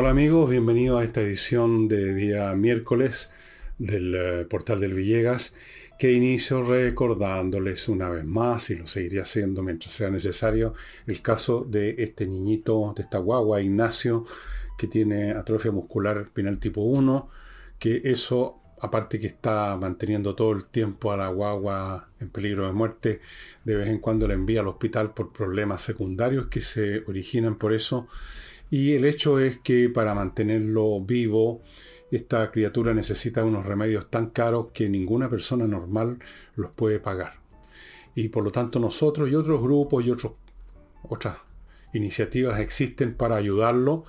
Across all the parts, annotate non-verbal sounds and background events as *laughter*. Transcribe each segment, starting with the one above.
Hola amigos, bienvenidos a esta edición de día miércoles del eh, portal del Villegas, que inicio recordándoles una vez más, y lo seguiré haciendo mientras sea necesario, el caso de este niñito, de esta guagua, Ignacio, que tiene atrofia muscular espinal tipo 1, que eso, aparte que está manteniendo todo el tiempo a la guagua en peligro de muerte, de vez en cuando le envía al hospital por problemas secundarios que se originan por eso, y el hecho es que para mantenerlo vivo, esta criatura necesita unos remedios tan caros que ninguna persona normal los puede pagar. Y por lo tanto nosotros y otros grupos y otros, otras iniciativas existen para ayudarlo,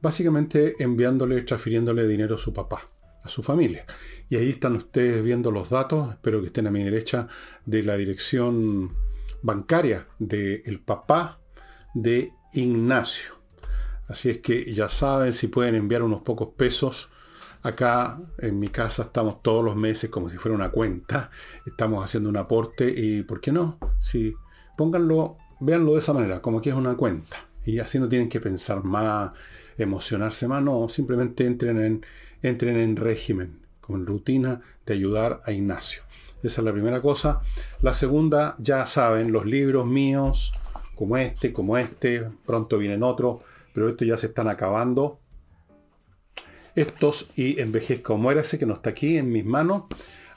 básicamente enviándole, transfiriéndole dinero a su papá, a su familia. Y ahí están ustedes viendo los datos, espero que estén a mi derecha, de la dirección bancaria del papá de Ignacio. Así es que ya saben si pueden enviar unos pocos pesos. Acá en mi casa estamos todos los meses como si fuera una cuenta. Estamos haciendo un aporte y ¿por qué no? Si pónganlo, véanlo de esa manera, como que es una cuenta. Y así no tienen que pensar más, emocionarse más, no, simplemente entren en, entren en régimen, con rutina de ayudar a Ignacio. Esa es la primera cosa. La segunda, ya saben, los libros míos, como este, como este, pronto vienen otros pero estos ya se están acabando. Estos y Envejezca o Muérase, que no está aquí en mis manos.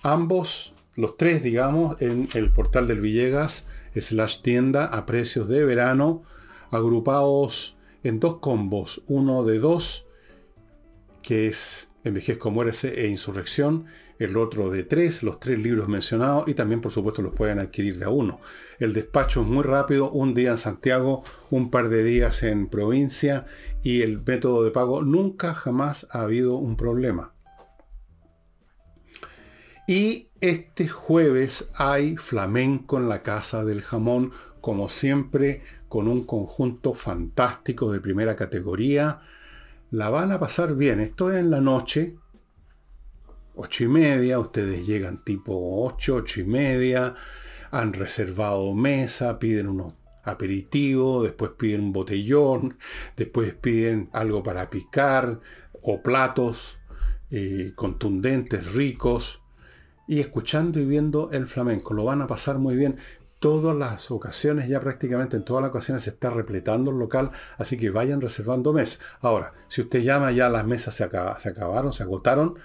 Ambos, los tres, digamos, en el portal del Villegas, slash tienda a precios de verano, agrupados en dos combos. Uno de dos, que es Envejezca o Muérase e Insurrección, el otro de tres, los tres libros mencionados y también por supuesto los pueden adquirir de a uno. El despacho es muy rápido, un día en Santiago, un par de días en provincia y el método de pago nunca jamás ha habido un problema. Y este jueves hay flamenco en la Casa del Jamón, como siempre, con un conjunto fantástico de primera categoría. La van a pasar bien. Esto es en la noche, ocho y media, ustedes llegan tipo ocho, ocho y media, han reservado mesa, piden unos aperitivos, después piden un botellón, después piden algo para picar o platos eh, contundentes, ricos, y escuchando y viendo el flamenco. Lo van a pasar muy bien. Todas las ocasiones, ya prácticamente en todas las ocasiones se está repletando el local, así que vayan reservando mes. Ahora, si usted llama ya las mesas se acabaron, se agotaron,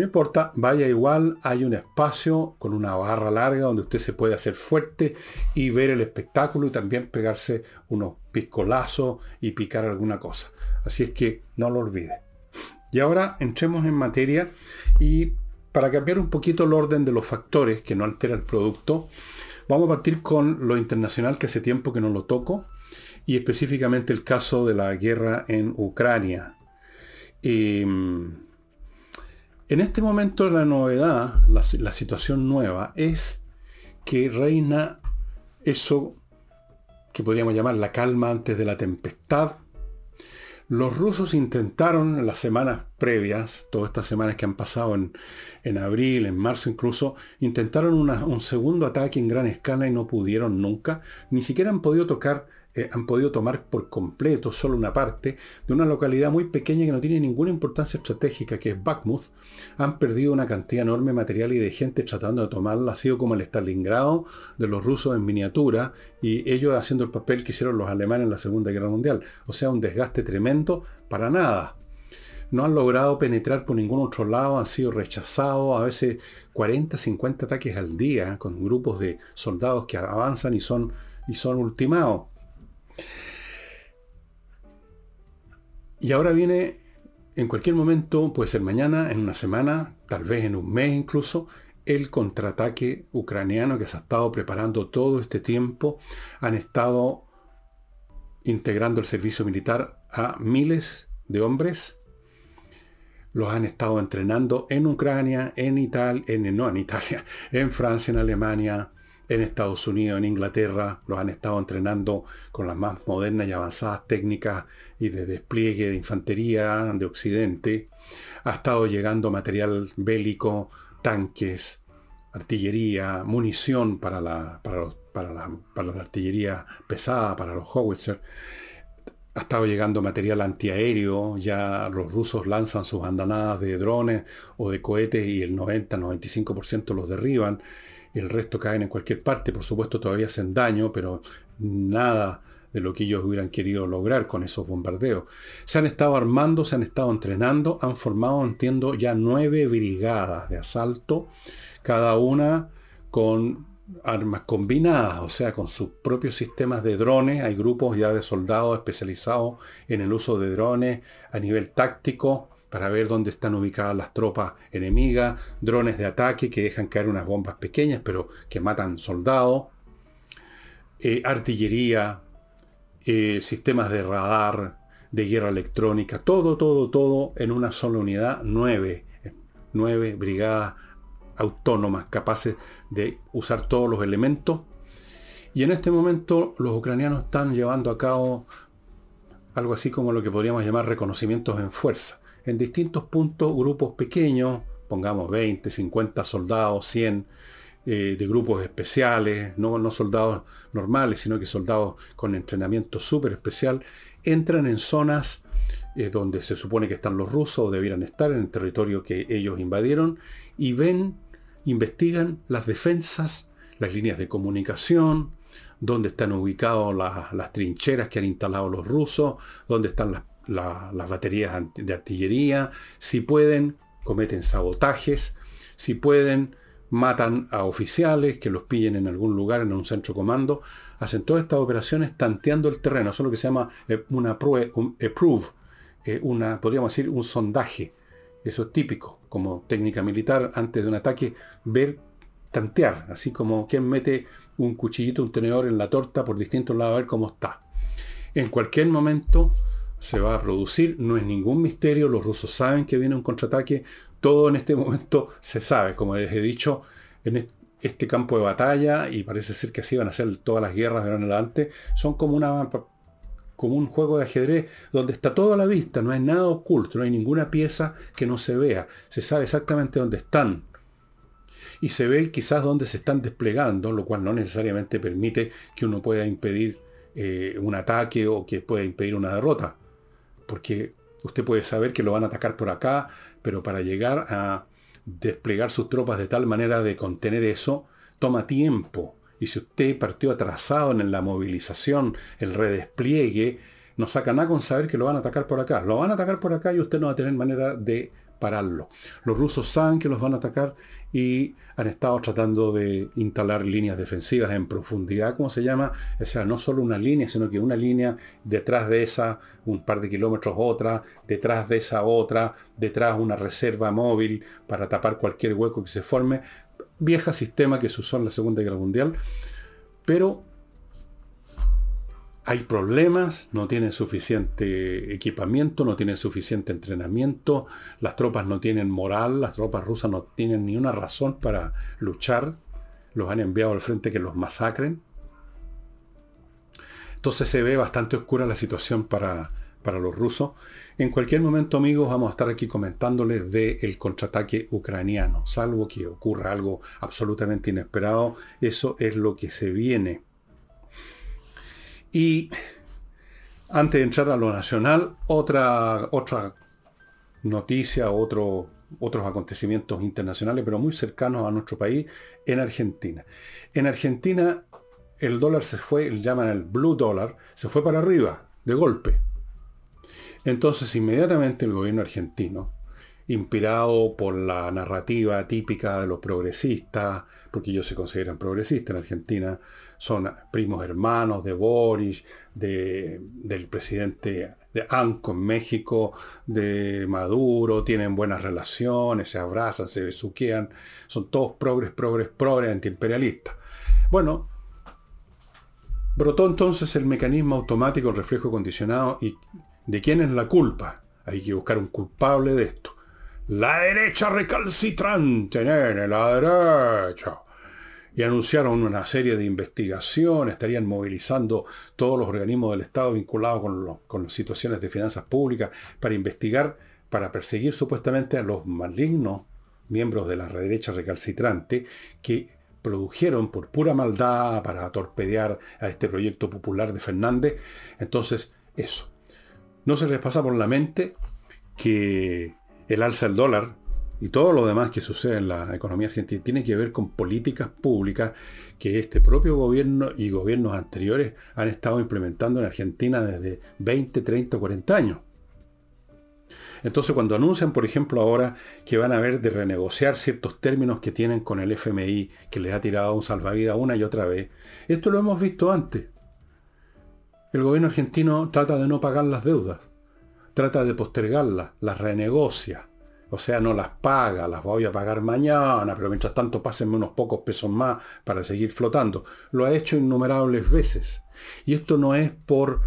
no importa, vaya igual, hay un espacio con una barra larga donde usted se puede hacer fuerte y ver el espectáculo y también pegarse unos piscolazos y picar alguna cosa. Así es que no lo olvide. Y ahora entremos en materia y para cambiar un poquito el orden de los factores que no altera el producto, vamos a partir con lo internacional que hace tiempo que no lo toco y específicamente el caso de la guerra en Ucrania. Em, en este momento la novedad, la, situación nueva, es que reina eso que podríamos llamar la calma antes de la tempestad. Los rusos intentaron en las semanas previas, todas estas semanas que han pasado en, abril, en marzo incluso, intentaron un segundo ataque en gran escala y no pudieron nunca. Ni siquiera han podido tocar eh, han podido tomar por completo solo una parte de una localidad muy pequeña que no tiene ninguna importancia estratégica, que es Bakhmut. Han perdido una cantidad enorme de material y de gente tratando de tomarla. Ha sido como el Stalingrado de los rusos en miniatura y ellos haciendo el papel que hicieron los alemanes en la Segunda Guerra Mundial. O sea, un desgaste tremendo para nada no han logrado penetrar por ningún otro lado, han sido rechazados, a veces 40, 50 ataques al día, con grupos de soldados que avanzan y son, y son ultimados. Y ahora viene, en cualquier momento, puede ser mañana, en una semana, tal vez en un mes incluso, el contraataque ucraniano que se ha estado preparando todo este tiempo. Han estado integrando el servicio militar a miles de hombres. Los han estado entrenando en Ucrania, en Italia, en, no en Italia, en Francia, en Alemania, en Estados Unidos, en Inglaterra, los han estado entrenando con las más modernas y avanzadas técnicas y de despliegue de infantería de Occidente. Ha estado llegando material bélico, tanques, artillería, munición para la, para, la, artillería pesada, para los howitzer. ha estado llegando material antiaéreo, ya los rusos lanzan sus andanadas de drones o de cohetes y el 90-95% los derriban, el resto caen en cualquier parte, por supuesto todavía hacen daño, pero nada de lo que ellos hubieran querido lograr con esos bombardeos. Se han estado armando, se han estado entrenando, han formado, entiendo, ya nueve brigadas de asalto, cada una con armas combinadas, o sea, con sus propios sistemas de drones. Hay grupos ya de soldados especializados en el uso de drones a nivel táctico para ver dónde están ubicadas las tropas enemigas, drones de ataque que dejan caer unas bombas pequeñas pero que matan soldados, eh, artillería, eh, sistemas de radar, de guerra electrónica, todo, todo, todo en una sola unidad, nueve, nueve brigadas autónomas, capaces de usar todos los elementos. Y en este momento los ucranianos están llevando a cabo algo así como lo que podríamos llamar reconocimientos en fuerza. En distintos puntos, grupos pequeños, pongamos 20, 50 soldados, 100, eh, de grupos especiales, no, soldados normales, sino que soldados con entrenamiento súper especial, entran en zonas eh, donde se supone que están los rusos o debieran estar en el territorio que ellos invadieron y ven investigan las defensas, las líneas de comunicación, dónde están ubicadas las, trincheras que han instalado los rusos, dónde están las, las baterías de artillería, si pueden, cometen sabotajes, si pueden, matan a oficiales que los pillen en algún lugar, en un centro comando, hacen todas estas operaciones tanteando el terreno, eso es lo que se llama eh, una prove, eh, una, podríamos decir, un sondaje eso es típico, como técnica militar, antes de un ataque, ver, tantear, así como quien mete un cuchillito, un tenedor en la torta por distintos lados a ver cómo está. En cualquier momento se va a producir, no es ningún misterio, los rusos saben que viene un contraataque, todo en este momento se sabe, como les he dicho, en este campo de batalla, y parece ser que así van a ser todas las guerras de ahora en adelante, son como una como un juego de ajedrez donde está todo a la vista, no hay nada oculto, no hay ninguna pieza que no se vea, se sabe exactamente dónde están. Y se ve quizás dónde se están desplegando, lo cual no necesariamente permite que uno pueda impedir eh, un ataque o que pueda impedir una derrota. Porque usted puede saber que lo van a atacar por acá, pero para llegar a desplegar sus tropas de tal manera de contener eso, toma tiempo. Y si usted partió atrasado en la movilización, el redespliegue, no saca nada con saber que lo van a atacar por acá. Lo van a atacar por acá y usted no va a tener manera de pararlo. Los rusos saben que los van a atacar y han estado tratando de instalar líneas defensivas en profundidad, como se llama, o sea, no solo una línea, sino que una línea detrás de esa, un par de kilómetros otra, detrás de esa otra, detrás una reserva móvil para tapar cualquier hueco que se forme, vieja sistema que se usó en la Segunda Guerra Mundial, pero hay problemas, no tienen suficiente equipamiento, no tienen suficiente entrenamiento, las tropas no tienen moral, las tropas rusas no tienen ni una razón para luchar, los han enviado al frente que los masacren. Entonces se ve bastante oscura la situación para, para los rusos. En cualquier momento, amigos, vamos a estar aquí comentándoles del contraataque ucraniano. Salvo que ocurra algo absolutamente inesperado, eso es lo que se viene. Y antes de entrar a lo nacional, otra, otra noticia, otro, otros acontecimientos internacionales, pero muy cercanos a nuestro país, en Argentina. En Argentina el dólar se fue, llaman el blue dollar, se fue para arriba, de golpe. Entonces inmediatamente el gobierno argentino, inspirado por la narrativa típica de los progresistas, porque ellos se consideran progresistas en Argentina, son primos hermanos de Boris, del presidente de ANCO en México, de Maduro, tienen buenas relaciones, se abrazan, se besuquean, son todos progres, progres, progres, antiimperialistas. Bueno, brotó entonces el mecanismo automático, el reflejo condicionado y ¿De quién es la culpa? Hay que buscar un culpable de esto. La derecha recalcitrante, nene, la derecha. Y anunciaron una serie de investigaciones, estarían movilizando todos los organismos del Estado vinculados con, con las situaciones de finanzas públicas para investigar, para perseguir supuestamente a los malignos miembros de la derecha recalcitrante que produjeron por pura maldad para torpedear a este proyecto popular de Fernández. Entonces, eso. no se les pasa por la mente que el alza del dólar y todo lo demás que sucede en la economía argentina tiene que ver con políticas públicas que este propio gobierno y gobiernos anteriores han estado implementando en Argentina desde 20, 30, 40 años. Entonces cuando anuncian, por ejemplo, ahora que van a ver de renegociar ciertos términos que tienen con el FMI, que les ha tirado un salvavidas una y otra vez, esto lo hemos visto antes. El gobierno argentino trata de no pagar las deudas, trata de postergarlas, las renegocia. O sea, no las paga, las voy a pagar mañana, pero mientras tanto pásenme unos pocos pesos más para seguir flotando. Lo ha hecho innumerables veces. Y esto no es por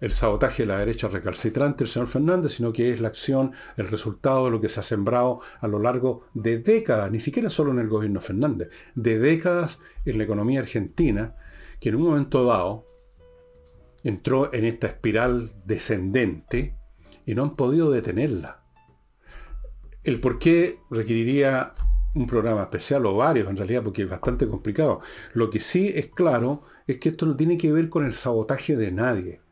el sabotaje de la derecha recalcitrante del señor Fernández, sino que es la acción, el resultado de lo que se ha sembrado a lo largo de décadas, ni siquiera solo en el gobierno Fernández, de décadas en la economía argentina, que en un momento dado entró en esta espiral descendente y no han podido detenerla. El por qué requeriría un programa especial o varios en realidad porque es bastante complicado. Lo que sí es claro es que esto no tiene que ver con el sabotaje de nadie.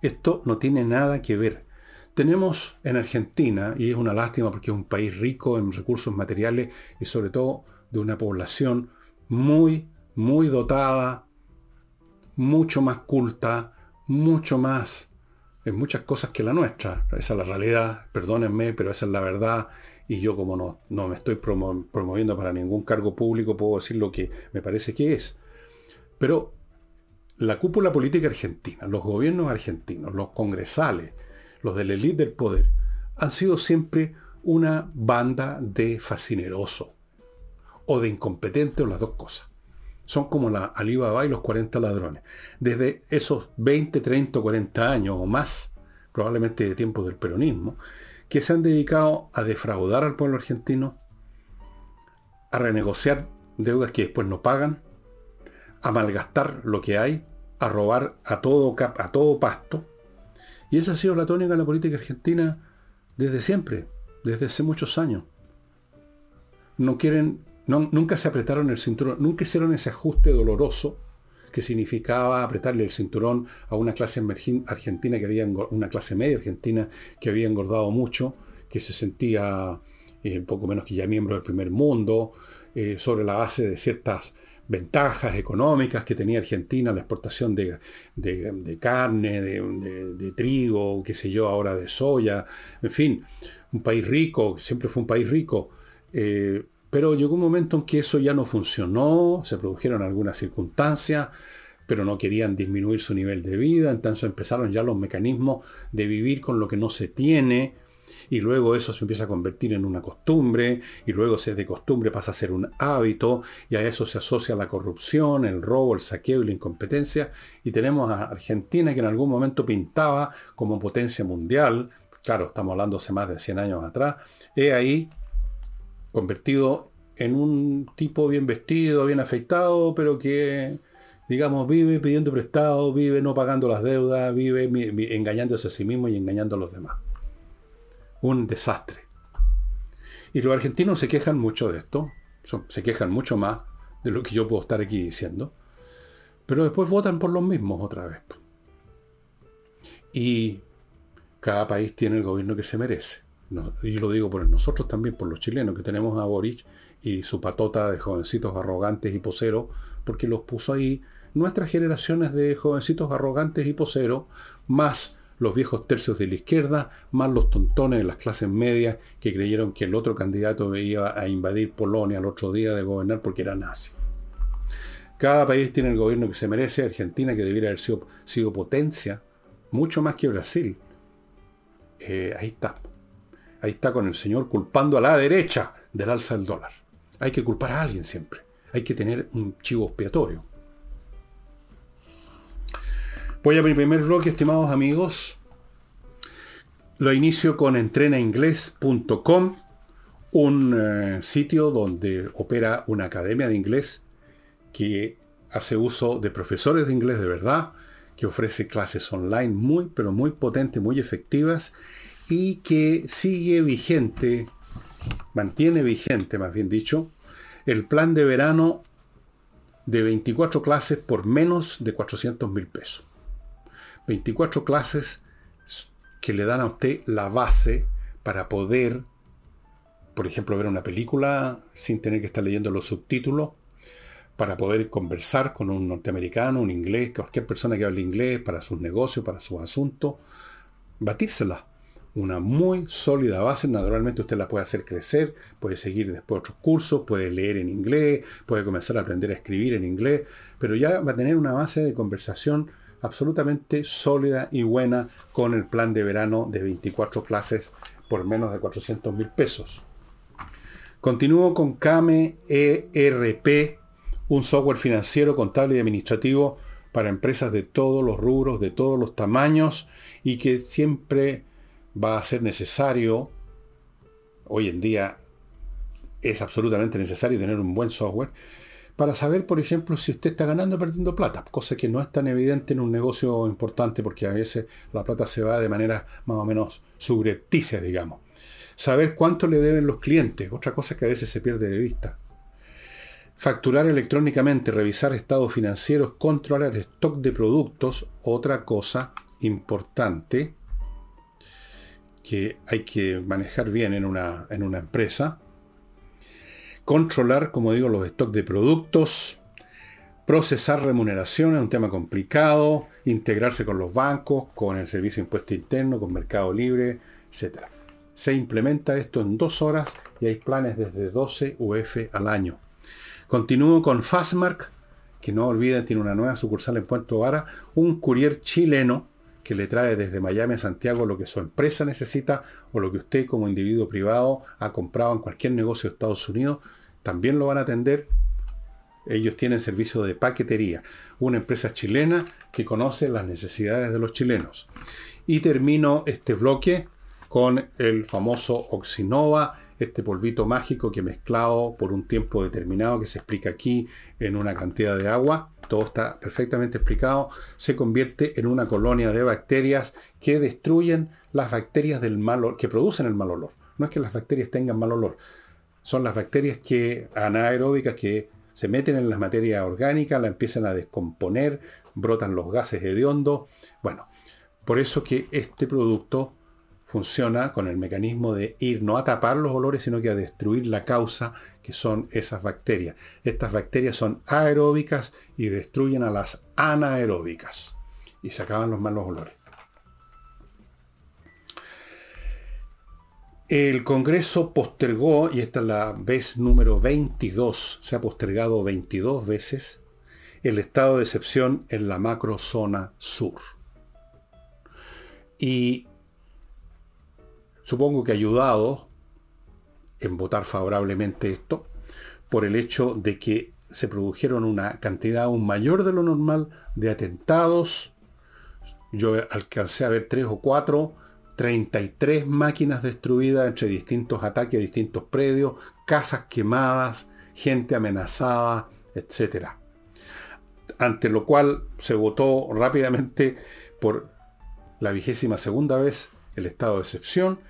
Esto no tiene nada que ver. Tenemos en Argentina, y es una lástima porque es un país rico en recursos materiales y sobre todo de una población muy, muy dotada, mucho más culta, mucho más en muchas cosas que la nuestra. Esa es la realidad, perdónenme, pero esa es la verdad. Y yo como no, no me estoy promoviendo para ningún cargo público, puedo decir lo que me parece que es. Pero la cúpula política argentina, los gobiernos argentinos, los congresales, los de la élite del poder, han sido siempre una banda de fascineroso o de incompetente o las dos cosas. Son como la Alibaba y los 40 ladrones. Desde esos 20, 30, 40 años o más, probablemente de tiempos del peronismo, que se han dedicado a defraudar al pueblo argentino, a renegociar deudas que después no pagan, a malgastar lo que hay, a robar a todo, a todo pasto. Y esa ha sido la tónica de la política argentina desde siempre, desde hace muchos años. No quieren, nunca se apretaron el cinturón, nunca hicieron ese ajuste doloroso que significaba apretarle el cinturón a una clase argentina que había, una clase media argentina que había engordado mucho, que se sentía eh, poco menos que ya miembro del primer mundo, eh, sobre la base de ciertas ventajas económicas que tenía Argentina, la exportación de, carne, de, trigo, qué sé yo, ahora de soya, en fin, un país rico, siempre fue un país rico. Eh, pero llegó un momento en que eso ya no funcionó, se produjeron algunas circunstancias, pero no querían disminuir su nivel de vida, entonces empezaron ya los mecanismos de vivir con lo que no se tiene, y luego eso se empieza a convertir en una costumbre, y luego se de costumbre pasa a ser un hábito, y a eso se asocia la corrupción, el robo, el saqueo y la incompetencia, y tenemos a Argentina que en algún momento pintaba como potencia mundial, claro, estamos hablando hace más de 100 años atrás, he ahí convertido en un tipo bien vestido, bien afeitado, pero que digamos, vive pidiendo prestado, vive no pagando las deudas, vive engañándose a sí mismo y engañando a los demás un desastre. Y los argentinos se quejan mucho de esto, se quejan mucho más de lo que yo puedo estar aquí diciendo, pero después votan por los mismos otra vez. Y cada país tiene el gobierno que se merece. Y lo digo por nosotros también, por los chilenos, que tenemos a Boric y su patota de jovencitos arrogantes y poseros, porque los puso ahí nuestras generaciones de jovencitos arrogantes y poseros, más los viejos tercios de la izquierda, más los tontones de las clases medias que creyeron que el otro candidato iba a invadir Polonia al otro día de gobernar porque era nazi. Cada país tiene el gobierno que se merece, Argentina que debiera haber sido, potencia, mucho más que Brasil. Eh, ahí está. Ahí está con el señor culpando a la derecha del alza del dólar. Hay que culpar a alguien siempre. Hay que tener un chivo expiatorio. Voy a mi primer bloque, estimados amigos. Lo inicio con entrenainglés.com, un eh, sitio donde opera una academia de inglés que hace uso de profesores de inglés de verdad, que ofrece clases online muy, pero muy potentes, muy efectivas y que sigue vigente, mantiene vigente, más bien dicho, el plan de verano de 24 clases por menos de 400 mil pesos. 24 clases que le dan a usted la base para poder, por ejemplo, ver una película sin tener que estar leyendo los subtítulos, para poder conversar con un norteamericano, un inglés, cualquier persona que hable inglés, para sus negocios, para sus asuntos, batírsela. Una muy sólida base, naturalmente usted la puede hacer crecer, puede seguir después otros cursos, puede leer en inglés, puede comenzar a aprender a escribir en inglés, pero ya va a tener una base de conversación absolutamente sólida y buena con el plan de verano de 24 clases por menos de 400 mil pesos. Continúo con Kame ERP, un software financiero, contable y administrativo para empresas de todos los rubros, de todos los tamaños y que siempre va a ser necesario, hoy en día es absolutamente necesario tener un buen software, para saber, por ejemplo, si usted está ganando o perdiendo plata, cosa que no es tan evidente en un negocio importante porque a veces la plata se va de manera más o menos subrepticia, digamos. Saber cuánto le deben los clientes, otra cosa que a veces se pierde de vista. Facturar electrónicamente, revisar estados financieros, controlar stock de productos, otra cosa importante que hay que manejar bien en una, en una empresa controlar, como digo, los stocks de productos, procesar remuneración es un tema complicado, integrarse con los bancos, con el servicio de impuesto interno, con Mercado Libre, etc. Se implementa esto en dos horas y hay planes desde 12 UF al año. Continúo con Fastmark, que no olviden, tiene una nueva sucursal en Puerto Vara, un courier chileno que le trae desde Miami a Santiago lo que su empresa necesita o lo que usted como individuo privado ha comprado en cualquier negocio de Estados Unidos, también lo van a atender. Ellos tienen servicio de paquetería, una empresa chilena que conoce las necesidades de los chilenos. Y termino este bloque con el famoso Oxinova, este polvito mágico que mezclado por un tiempo determinado que se explica aquí en una cantidad de agua, todo está perfectamente explicado, se convierte en una colonia de bacterias que destruyen las bacterias del mal olor, que producen el mal olor. No es que las bacterias tengan mal olor, son las bacterias que anaeróbicas que se meten en las materias orgánicas, la empiezan a descomponer, brotan los gases hediondos. Bueno, por eso que este producto funciona con el mecanismo de ir no a tapar los olores, sino que a destruir la causa, que son esas bacterias. Estas bacterias son aeróbicas y destruyen a las anaeróbicas. Y se acaban los malos olores. El Congreso postergó, y esta es la vez número 22, se ha postergado 22 veces, el estado de excepción en la macrozona sur. Y supongo que ayudado en votar favorablemente esto, por el hecho de que se produjeron una cantidad aún mayor de lo normal de atentados. Yo alcancé a ver tres o cuatro, 33 máquinas destruidas entre distintos ataques a distintos predios, casas quemadas, gente amenazada, etc. Ante lo cual se votó rápidamente por la vigésima segunda vez el estado de excepción,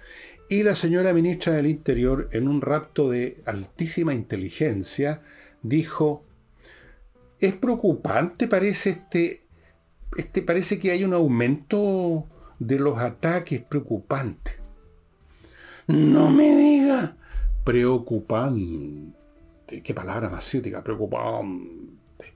y la señora ministra del Interior, en un rapto de altísima inteligencia, dijo, es preocupante, parece este, este, parece que hay un aumento de los ataques preocupante. No me diga, preocupante. Qué palabra más preocupante.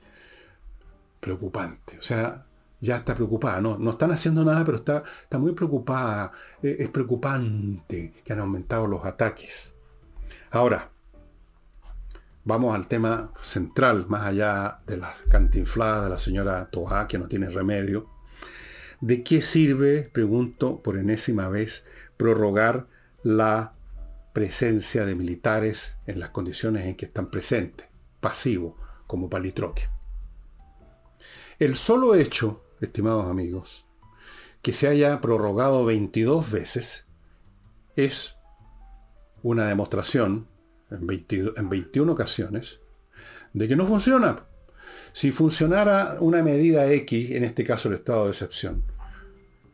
Preocupante. O sea, ya está preocupada. No, no están haciendo nada, pero está, está muy preocupada. Eh, es preocupante que han aumentado los ataques. Ahora, vamos al tema central, más allá de la cantinflada de la señora Toa, que no tiene remedio. ¿De qué sirve, pregunto por enésima vez, prorrogar la presencia de militares en las condiciones en que están presentes, pasivo, como palitroque? El solo hecho estimados amigos, que se haya prorrogado 22 veces es una demostración en, 21 ocasiones de que no funciona. Si funcionara una medida X, en este caso el estado de excepción,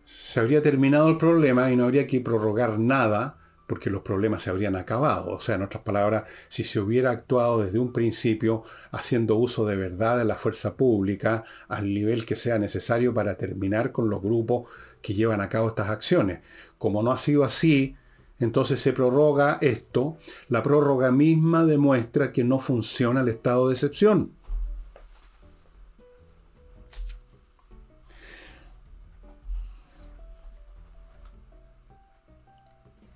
se habría terminado el problema y no habría que prorrogar nada porque los problemas se habrían acabado. O sea, en otras palabras, si se hubiera actuado desde un principio haciendo uso de verdad de la fuerza pública al nivel que sea necesario para terminar con los grupos que llevan a cabo estas acciones. Como no ha sido así, entonces se prorroga esto. La prórroga misma demuestra que no funciona el estado de excepción.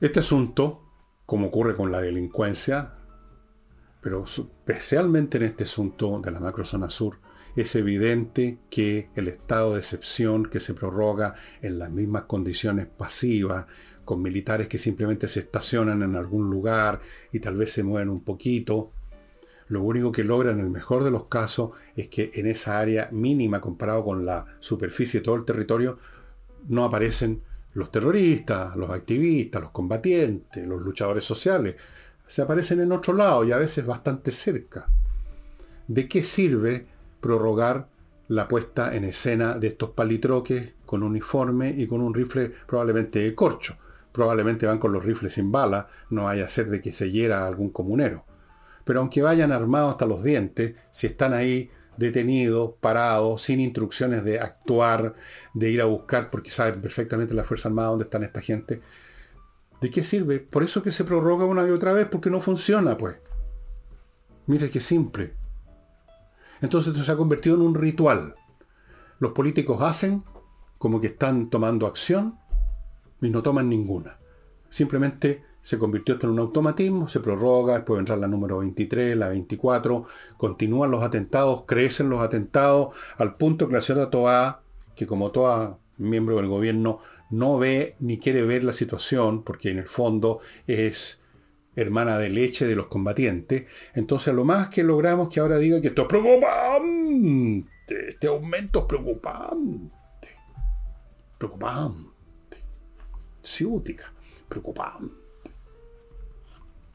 Este asunto, como ocurre con la delincuencia, pero especialmente en este asunto de la macrozona sur, es evidente que el estado de excepción que se prorroga en las mismas condiciones pasivas, con militares que simplemente se estacionan en algún lugar y tal vez se mueven un poquito, lo único que logra en el mejor de los casos es que en esa área mínima comparado con la superficie de todo el territorio no aparecen los terroristas, los activistas, los combatientes, los luchadores sociales, se aparecen en otro lado y a veces bastante cerca. ¿De qué sirve prorrogar la puesta en escena de estos palitroques con uniforme y con un rifle probablemente de corcho? Probablemente van con los rifles sin bala, no vaya a ser de que se hiera algún comunero. Pero aunque vayan armados hasta los dientes, si están ahí detenido, parado, sin instrucciones de actuar, de ir a buscar, porque saben perfectamente la Fuerza Armada dónde están esta gente. ¿De qué sirve? Por eso que se prorroga una y otra vez, porque no funciona, pues. Mire qué simple. Entonces esto se ha convertido en un ritual. Los políticos hacen como que están tomando acción y no toman ninguna. Simplemente se convirtió esto en un automatismo, se prorroga, después vendrá la número 23, la 24, continúan los atentados, crecen los atentados, al punto que la señora Toa, que como toda miembro del gobierno, no ve ni quiere ver la situación, porque en el fondo es hermana de leche de los combatientes, entonces lo más que logramos que ahora diga que esto es preocupante, este aumento es preocupante, preocupante, ciútica, preocupante.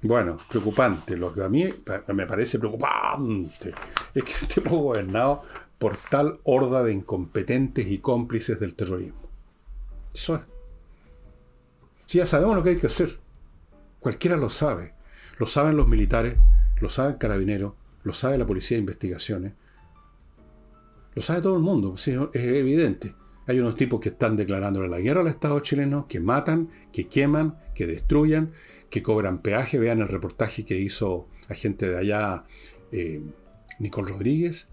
Bueno, preocupante. Lo que a mí me parece preocupante es que *laughs* estemos gobernados por tal horda de incompetentes y cómplices del terrorismo. Eso es. Si ya sabemos lo que hay que hacer. Cualquiera lo sabe. Lo saben los militares, lo saben carabineros, lo sabe la policía de investigaciones. Lo sabe todo el mundo, es evidente. Hay unos tipos que están declarándole la guerra al Estado chileno, que matan, que queman, que destruyan, que cobran peaje. Vean el reportaje que hizo la gente de allá, eh, Nicole Rodríguez,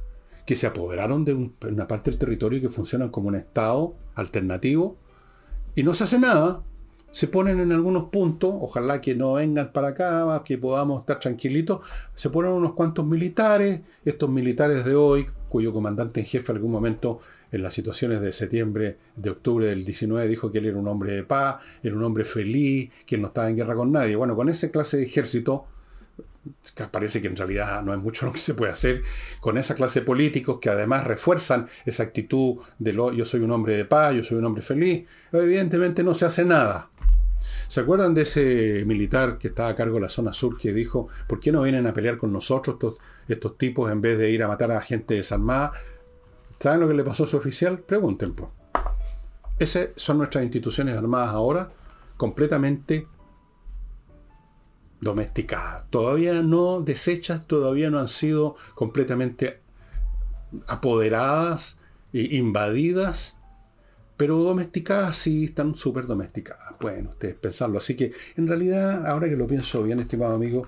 que se apoderaron de una parte del territorio que funcionan como un Estado alternativo y no se hace nada. Se ponen en algunos puntos, ojalá que no vengan para acá, que podamos estar tranquilitos. Se ponen unos cuantos militares, estos militares de hoy, cuyo comandante en jefe en algún momento en las situaciones de septiembre, de octubre del 19, dijo que él era un hombre de paz, era un hombre feliz, que no estaba en guerra con nadie. Bueno, con esa clase de ejército, que parece que en realidad no es mucho *laughs* lo que se puede hacer, con esa clase de políticos que además refuerzan esa actitud de lo, yo soy un hombre de paz, yo soy un hombre feliz, evidentemente no se hace nada. ¿Se acuerdan de ese militar que estaba a cargo de la zona sur que dijo, ¿por qué no vienen a pelear con nosotros estos, estos tipos en vez de ir a matar a gente desarmada? ¿Saben lo que le pasó a su oficial? Pregunten. Esas son nuestras instituciones armadas ahora, completamente domesticadas. Todavía no desechas, todavía no han sido completamente apoderadas e invadidas, pero domesticadas sí están súper domesticadas. Bueno, ustedes pensarlo. Así que en realidad, ahora que lo pienso bien, estimado amigo,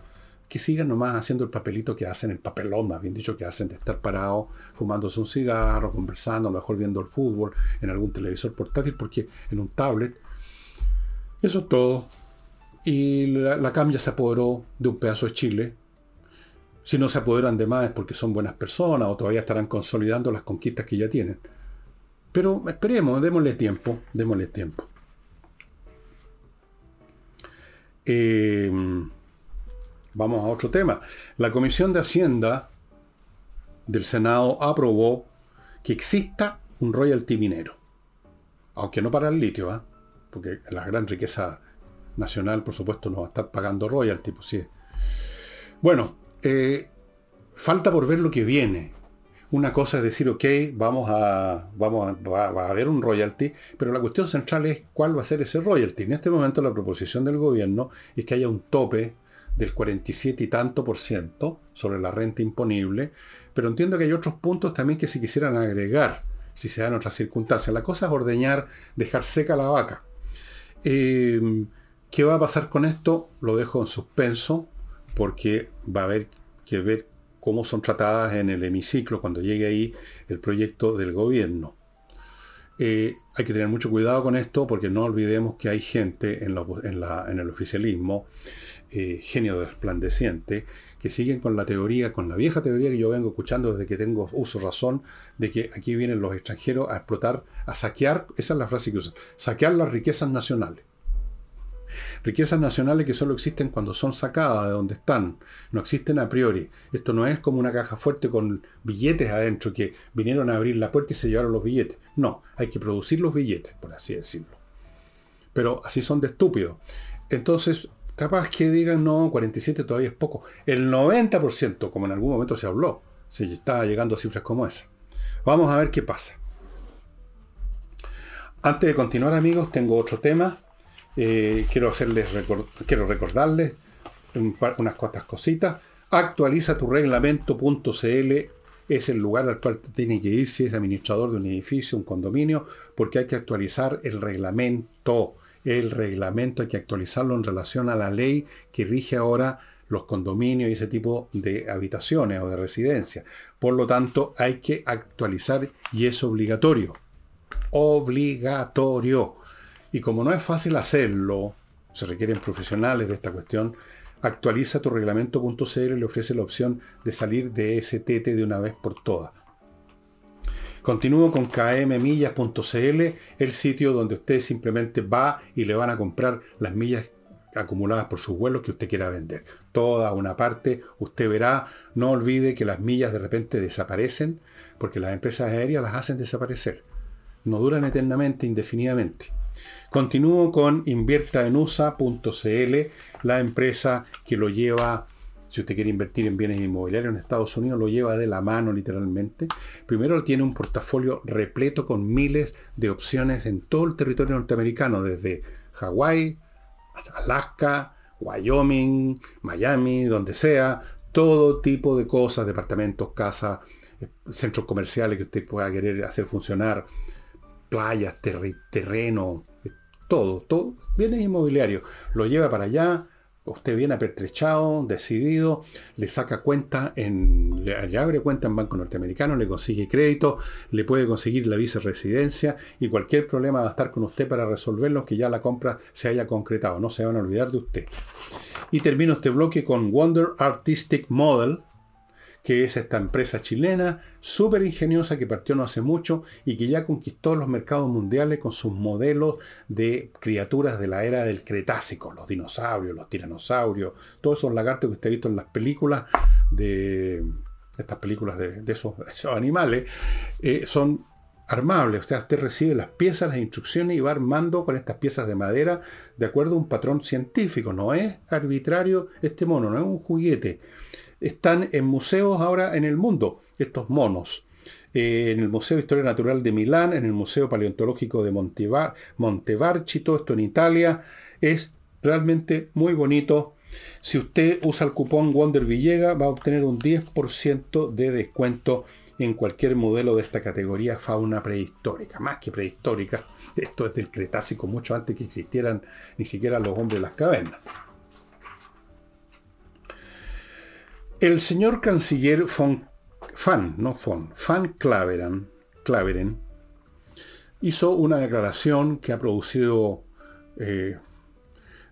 que sigan nomás haciendo el papelito que hacen, el papelón más bien dicho que hacen de estar parado fumándose un cigarro, conversando, a lo mejor viendo el fútbol en algún televisor portátil, porque en un tablet. Eso es todo. Y la, la CAM ya se apoderó de un pedazo de Chile. Si no se apoderan de más es porque son buenas personas o todavía estarán consolidando las conquistas que ya tienen. Pero esperemos, démosle tiempo, démosle tiempo. Eh, Vamos a otro tema. La Comisión de Hacienda del Senado aprobó que exista un royalty minero. Aunque no para el litio, ¿ah? porque la gran riqueza nacional, por supuesto, no va a estar pagando royalty. Pues sí. Bueno, eh, falta por ver lo que viene. Una cosa es decir, ok, vamos a, vamos a, va, a haber un royalty, pero la cuestión central es cuál va a ser ese royalty. En este momento la proposición del gobierno es que haya un tope del 47 y tanto por ciento sobre la renta imponible, pero entiendo que hay otros puntos también que se quisieran agregar, si se dan otras circunstancias. La cosa es ordeñar, dejar seca la vaca. Eh, ¿Qué va a pasar con esto? Lo dejo en suspenso, porque va a haber que ver cómo son tratadas en el hemiciclo cuando llegue ahí el proyecto del gobierno. Eh, hay que tener mucho cuidado con esto porque no olvidemos que hay gente en, el oficialismo, eh, genio resplandeciente, que siguen con la teoría, con la vieja teoría que yo vengo escuchando desde que tengo uso razón, de que aquí vienen los extranjeros a explotar, a saquear, esa es la frase que usan, saquear las riquezas nacionales. Riquezas nacionales que solo existen cuando son sacadas de donde están, no existen a priori. Esto no es como una caja fuerte con billetes adentro que vinieron a abrir la puerta y se llevaron los billetes. No, hay que producir los billetes, por así decirlo. Pero así son de estúpidos. Entonces, capaz que digan, no, 47 todavía es poco. El 90%, como en algún momento se habló, se está llegando a cifras como esa. Vamos a ver qué pasa. Antes de continuar amigos, tengo otro tema eh, quiero hacerles quiero recordarles unas cuantas cositas. Actualiza tu reglamento.cl es el lugar al cual tiene que ir si es administrador de un edificio, un condominio, porque hay que actualizar el reglamento. El reglamento hay que actualizarlo en relación a la ley que rige ahora los condominios y ese tipo de habitaciones o de residencias. Por lo tanto, hay que actualizar y es obligatorio. Obligatorio. Y como no es fácil hacerlo, se requieren profesionales de esta cuestión, actualiza tu reglamento.cl y le ofrece la opción de salir de ese tete de una vez por todas. Continúo con kmmillas.cl, el sitio donde usted simplemente va y le van a comprar las millas acumuladas por sus vuelos que usted quiera vender. Toda una parte, usted verá, no olvide que las millas de repente desaparecen, porque las empresas aéreas las hacen desaparecer. No duran eternamente, indefinidamente. Continúo con inviertaenusa.cl, la empresa que lo lleva, si usted quiere invertir en bienes inmobiliarios en Estados Unidos, lo lleva de la mano literalmente. Primero tiene un portafolio repleto con miles de opciones en todo el territorio norteamericano, desde Hawái, Alaska, Wyoming, Miami, donde sea, todo tipo de cosas, departamentos, casas, eh, centros comerciales que usted pueda querer hacer funcionar, playas, terreno, todo, todo, bienes inmobiliarios. Lo lleva para allá, usted viene apertrechado, decidido, le saca cuenta en, le, abre cuenta en Banco Norteamericano, le consigue crédito, le puede conseguir la visa residencia y cualquier problema va a estar con usted para resolverlo, que ya la compra se haya concretado, no se van a olvidar de usted. Y termino este bloque con Wonder Artistic Model, que es esta empresa chilena súper ingeniosa que partió no hace mucho y que ya conquistó los mercados mundiales con sus modelos de criaturas de la era del Cretácico, los dinosaurios, los tiranosaurios, todos esos lagartos que usted ha visto en las películas de estas películas de, esos, animales, eh, son armables. Usted recibe las piezas, las instrucciones y va armando con estas piezas de madera de acuerdo a un patrón científico. No es arbitrario este mono, no es un juguete están en museos ahora en el mundo, estos monos. Eh, en el Museo de Historia Natural de Milán, en el Museo Paleontológico de Montevar, Montevarchi, todo esto en Italia. Es realmente muy bonito. Si usted usa el cupón Wonder Villega, va a obtener un 10% de descuento en cualquier modelo de esta categoría fauna prehistórica, más que prehistórica. Esto es del Cretácico, mucho antes que existieran ni siquiera los hombres de las cavernas. El señor canciller von Fan, no von, Fan Claveren, hizo una declaración que ha producido eh,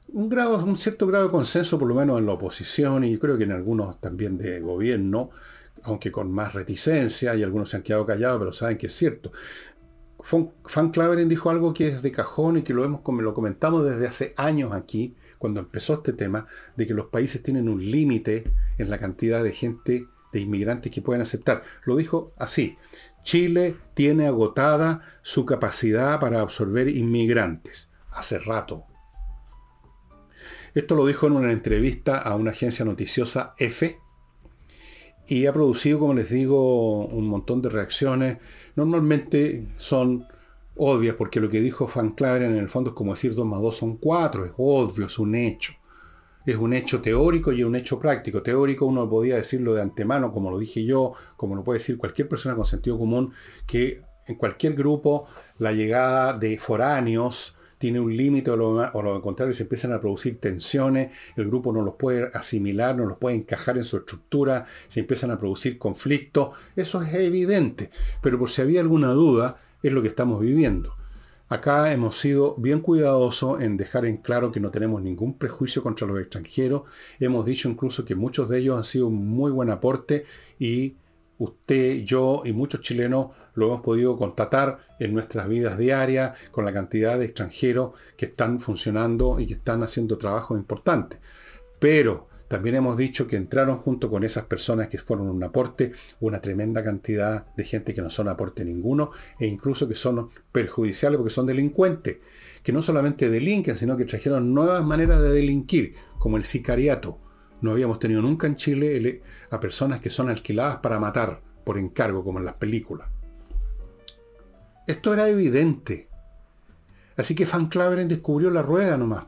un, cierto grado de consenso, por lo menos en la oposición y creo que en algunos también de gobierno, aunque con más reticencia y algunos se han quedado callados, pero saben que es cierto. Fan Claveren dijo algo que es de cajón y que lo, hemos, lo comentamos desde hace años aquí, cuando empezó este tema, de que los países tienen un límite en la cantidad de gente, de inmigrantes que pueden aceptar. Lo dijo así, Chile tiene agotada su capacidad para absorber inmigrantes. Hace rato. Esto lo dijo en una entrevista a una agencia noticiosa F. y ha producido, como les digo, un montón de reacciones. Normalmente son obvias, porque lo que dijo Van en el fondo es como decir 2 más 2 son 4, es obvio, es un hecho. Es un hecho teórico y un hecho práctico. Teórico uno podía decirlo de antemano, como lo dije yo, como lo puede decir cualquier persona con sentido común, que en cualquier grupo la llegada de foráneos tiene un límite o lo, contrario, se empiezan a producir tensiones, el grupo no los puede asimilar, no los puede encajar en su estructura, se empiezan a producir conflictos, eso es evidente, pero por si había alguna duda, es lo que estamos viviendo. Acá hemos sido bien cuidadosos en dejar en claro que no tenemos ningún prejuicio contra los extranjeros. Hemos dicho incluso que muchos de ellos han sido un muy buen aporte y usted, yo y muchos chilenos lo hemos podido constatar en nuestras vidas diarias con la cantidad de extranjeros que están funcionando y que están haciendo trabajos importantes. Pero también hemos dicho que entraron junto con esas personas que fueron un aporte, una tremenda cantidad de gente que no son aporte ninguno e incluso que son perjudiciales porque son delincuentes, que no solamente delinquen, sino que trajeron nuevas maneras de delinquir, como el sicariato no habíamos tenido nunca en Chile a personas que son alquiladas para matar por encargo, como en las películas. Esto era evidente. Así que Van Claveren descubrió la rueda nomás.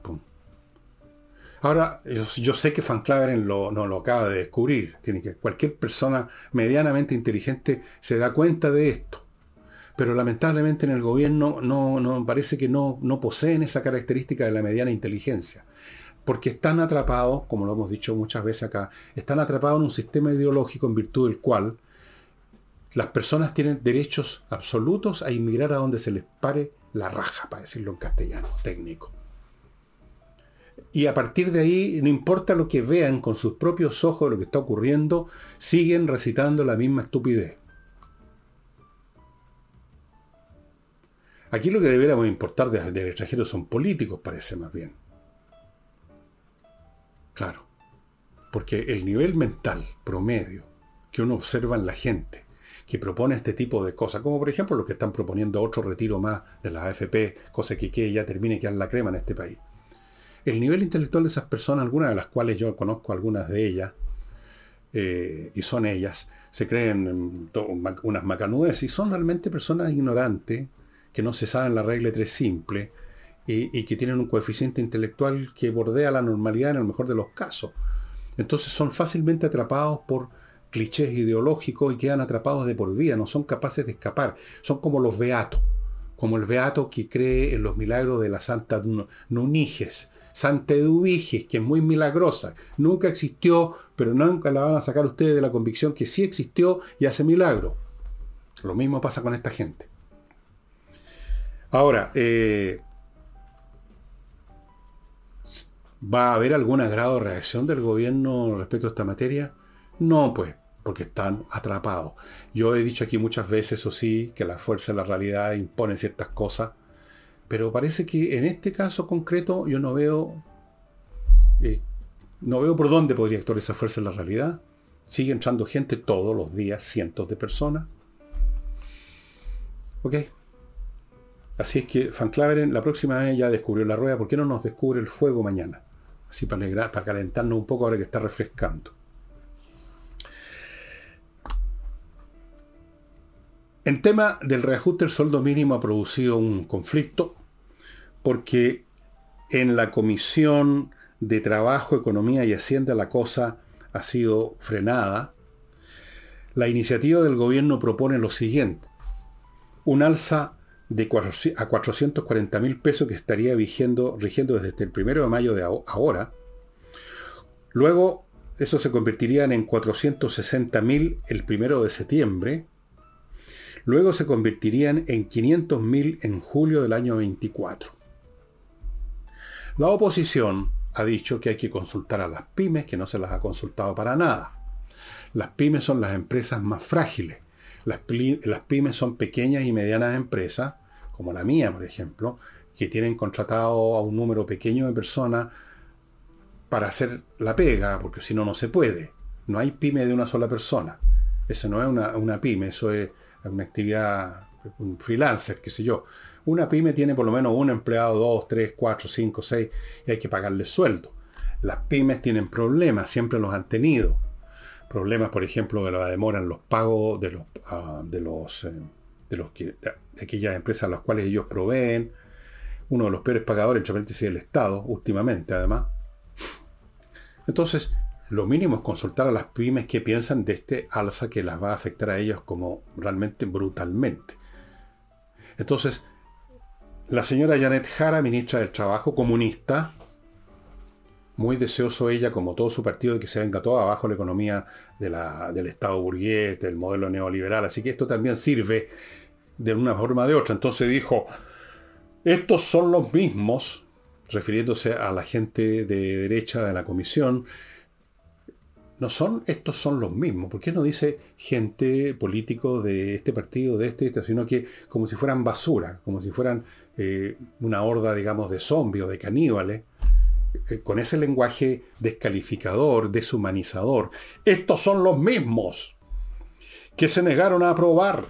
Ahora, yo, sé que Van Claveren no lo acaba de descubrir. Que, cualquier persona medianamente inteligente se da cuenta de esto. Pero lamentablemente en el gobierno no, no parece que no, no poseen esa característica de la mediana inteligencia porque están atrapados, como lo hemos dicho muchas veces acá, están atrapados en un sistema ideológico en virtud del cual las personas tienen derechos absolutos a inmigrar a donde se les pare la raja, para decirlo en castellano técnico. Y a partir de ahí, no importa lo que vean con sus propios ojos lo que está ocurriendo, siguen recitando la misma estupidez. Aquí lo que deberíamos importar de, de extranjeros son políticos, parece más bien. Claro. Porque el nivel mental promedio que uno observa en la gente que propone este tipo de cosas, como por ejemplo los que están proponiendo otro retiro más de la AFP, cosa que, que ya termine que la crema en este país. El nivel intelectual de esas personas, algunas de las cuales yo conozco algunas de ellas, eh, y son ellas, se creen unas macanudes y son realmente personas ignorantes, que no se saben la regla tres simple, y, que tienen un coeficiente intelectual que bordea la normalidad en el mejor de los casos. Entonces son fácilmente atrapados por clichés ideológicos y quedan atrapados de por vida, no son capaces de escapar. Son como los beatos, como el beato que cree en los milagros de la Santa Nuniges, Santa Eduviges, que es muy milagrosa. Nunca existió, pero nunca la van a sacar ustedes de la convicción que sí existió y hace milagro. Lo mismo pasa con esta gente. Ahora, eh, ¿Va a haber algún grado de reacción del gobierno respecto a esta materia? No, pues, porque están atrapados. Yo he dicho aquí muchas veces, eso sí, que la fuerza de la realidad impone ciertas cosas, pero parece que en este caso concreto yo no veo, eh, no veo por dónde podría actuar esa fuerza de la realidad. Sigue entrando gente todos los días, cientos de personas. ¿Ok? Así es que Van Claveren la próxima vez ya descubrió la rueda. ¿Por qué no nos descubre el fuego mañana? Así para, alegrar, para calentarnos un poco ahora que está refrescando. En tema del reajuste del sueldo mínimo ha producido un conflicto porque en la Comisión de Trabajo, Economía y Hacienda la cosa ha sido frenada. La iniciativa del gobierno propone lo siguiente. Un alza a 440 mil pesos que estaría rigiendo, desde el primero de mayo de ahora. Luego, eso se convertiría en 460 mil el primero de septiembre. Luego se convertirían en 500 mil en julio del año 24. La oposición ha dicho que hay que consultar a las pymes, que no se las ha consultado para nada. Las pymes son las empresas más frágiles. Las, pymes son pequeñas y medianas empresas como la mía, por ejemplo, que tienen contratado a un número pequeño de personas para hacer la pega, porque si no, no se puede. No hay pyme de una sola persona. Eso no es una, pyme, eso es una actividad, un freelancer, qué sé yo. Una pyme tiene por lo menos un empleado, dos, tres, cuatro, cinco, seis, y hay que pagarle sueldo. Las pymes tienen problemas, siempre los han tenido problemas, por ejemplo, de la demora en los pagos de los, ah, de los, eh, de aquellas empresas a las cuales ellos proveen. Uno de los peores pagadores, entre paréntesis, el Estado, últimamente, además. Entonces, lo mínimo es consultar a las pymes que piensan de este alza que las va a afectar a ellos como realmente brutalmente. Entonces, la señora Janet Jara, ministra del Trabajo, comunista, muy deseoso ella, como todo su partido, de que se venga todo abajo la economía del Estado burgués, del modelo neoliberal. Así que esto también sirve de una forma o de otra. Entonces dijo, estos son los mismos, refiriéndose a la gente de derecha de la comisión, no son, estos son los mismos. ¿Por qué no dice gente político de este partido, de este, este sino que como si fueran basura, como si fueran eh, una horda, digamos, de zombies o de caníbales? Eh, con ese lenguaje descalificador, deshumanizador. Estos son los mismos que se negaron a aprobar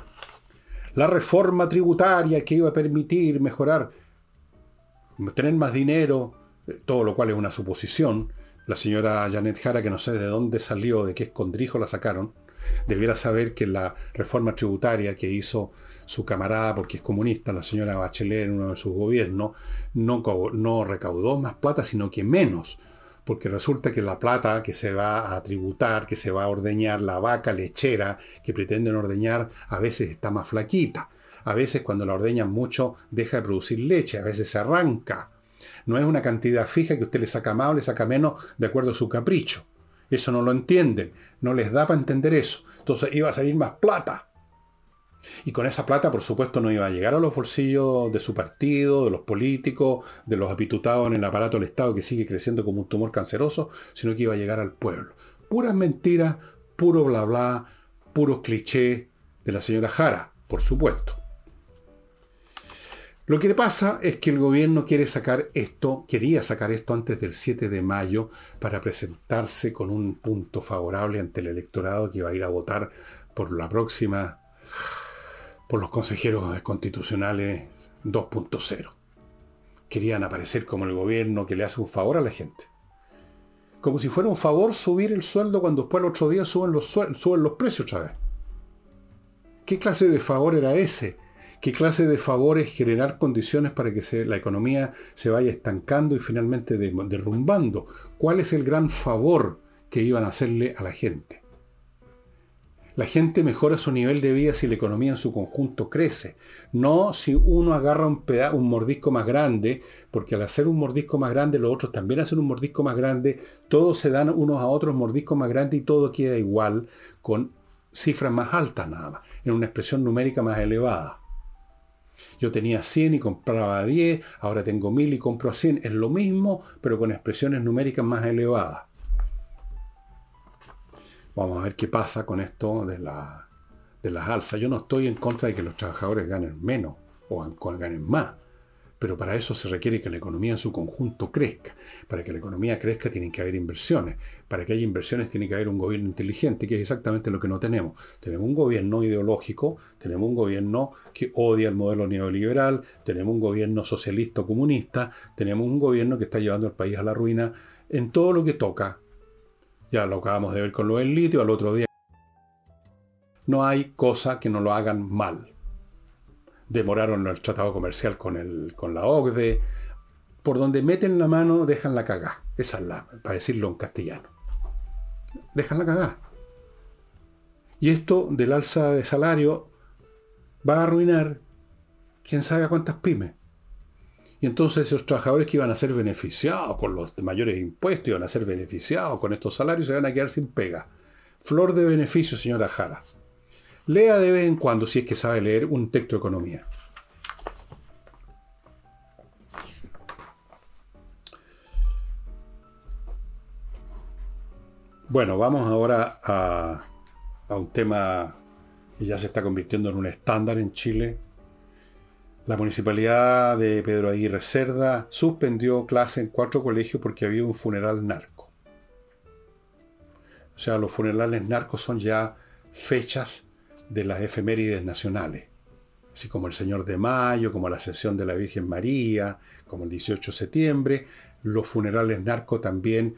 la reforma tributaria que iba a permitir mejorar, tener más dinero, eh, todo lo cual es una suposición. La señora Janet Jara, que no sé de dónde salió, de qué escondrijo la sacaron, debiera saber que la reforma tributaria que hizo su camarada, porque es comunista, la señora Bachelet en uno de sus gobiernos, no, recaudó más plata, sino que menos. Porque resulta que la plata que se va a tributar, que se va a ordeñar, la vaca lechera que pretenden ordeñar, a veces está más flaquita. A veces cuando la ordeñan mucho deja de producir leche, a veces se arranca. No es una cantidad fija que usted le saca más o le saca menos de acuerdo a su capricho. Eso no lo entienden, no les da para entender eso. Entonces iba a salir más plata. Y con esa plata, por supuesto, no iba a llegar a los bolsillos de su partido, de los políticos, de los apitutados en el aparato del Estado que sigue creciendo como un tumor canceroso, sino que iba a llegar al pueblo. Puras mentiras, puro bla bla, puros clichés de la señora Jara, por supuesto. Lo que le pasa es que el gobierno quiere sacar esto, quería sacar esto antes del 7 de mayo para presentarse con un punto favorable ante el electorado que va a ir a votar por la próxima, por los consejeros constitucionales 2.0. Querían aparecer como el gobierno que le hace un favor a la gente. Como si fuera un favor subir el sueldo cuando después el otro día suben los, suben los precios otra vez. ¿Qué clase de favor era ese? ¿Qué clase de favores generar condiciones para que la economía se vaya estancando y finalmente derrumbando? ¿Cuál es el gran favor que iban a hacerle a la gente? La gente mejora su nivel de vida si la economía en su conjunto crece. No si uno agarra un, un mordisco más grande, porque al hacer un mordisco más grande, los otros también hacen un mordisco más grande, todos se dan unos a otros mordiscos más grandes y todo queda igual, con cifras más altas nada más, en una expresión numérica más elevada. Yo tenía 100 y compraba 10, ahora tengo 1000 y compro a 100. Es lo mismo, pero con expresiones numéricas más elevadas. Vamos a ver qué pasa con esto de, la, de las alzas. Yo no estoy en contra de que los trabajadores ganen menos o ganen más. Pero para eso se requiere que la economía en su conjunto crezca. Para que la economía crezca tienen que haber inversiones. Para que haya inversiones tiene que haber un gobierno inteligente, que es exactamente lo que no tenemos. Tenemos un gobierno ideológico, tenemos un gobierno que odia el modelo neoliberal, tenemos un gobierno socialista o comunista, tenemos un gobierno que está llevando al país a la ruina en todo lo que toca. Ya lo acabamos de ver con lo del litio, al otro día. No hay cosa que no lo hagan mal demoraron el tratado comercial con, el, con la OCDE. Por donde meten la mano, dejan la cagá. Esa es la, para decirlo en castellano. Dejan la cagá. Y esto del alza de salario va a arruinar quién sabe cuántas pymes. Y entonces esos trabajadores que iban a ser beneficiados con los mayores impuestos, iban a ser beneficiados con estos salarios, se van a quedar sin pega. Flor de beneficio, señora Jara. Lea de vez en cuando, si es que sabe leer, un texto de economía. Bueno, vamos ahora a, un tema que ya se está convirtiendo en un estándar en Chile. La municipalidad de Pedro Aguirre Cerda suspendió clase en cuatro colegios porque había un funeral narco. O sea, los funerales narcos son ya fechas de las efemérides nacionales, así como el Señor de Mayo, como la sesión de la Virgen María, como el 18 de septiembre, los funerales narcos también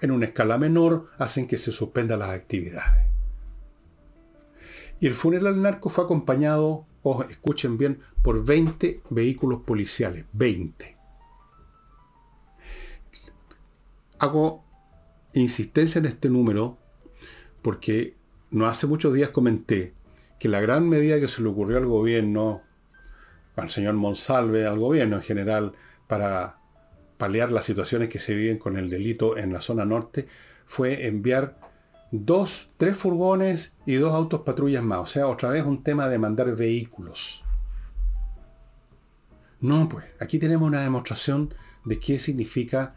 en una escala menor hacen que se suspendan las actividades. Y el funeral narco fue acompañado, ojo, escuchen bien, por 20 vehículos policiales. 20. Hago insistencia en este número porque no hace muchos días comenté que la gran medida que se le ocurrió al gobierno, al señor Monsalve, al gobierno en general, para paliar las situaciones que se viven con el delito en la zona norte, fue enviar dos, tres furgones y dos autos patrullas más. O sea, otra vez un tema de mandar vehículos. No, pues, aquí tenemos una demostración de qué significa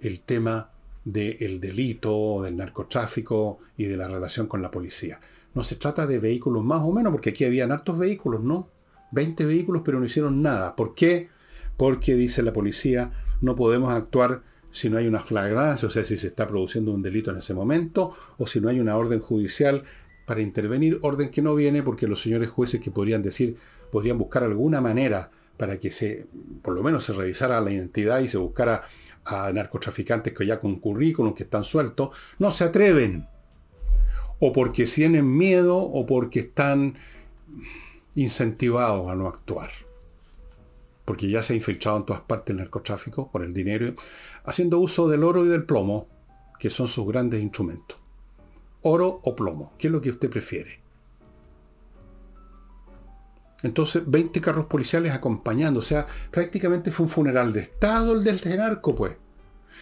el tema del delito, del narcotráfico y de la relación con la policía. No se trata de vehículos más o menos, porque aquí habían hartos vehículos, ¿no? 20 vehículos, pero no hicieron nada. ¿Por qué? Porque, dice la policía, no podemos actuar si no hay una flagrancia, o sea, si se está produciendo un delito en ese momento, o si no hay una orden judicial para intervenir, orden que no viene porque los señores jueces que podrían decir, podrían buscar alguna manera para que se, por lo menos se revisara la identidad y se buscara a narcotraficantes que ya con currículum, que están sueltos, no se atreven. O porque tienen miedo o porque están incentivados a no actuar porque ya se ha infiltrado en todas partes el narcotráfico por el dinero, haciendo uso del oro y del plomo, que son sus grandes instrumentos. Oro o plomo, ¿qué es lo que usted prefiere? Entonces, 20 carros policiales acompañando, o sea, prácticamente fue un funeral de Estado el del narco, pues.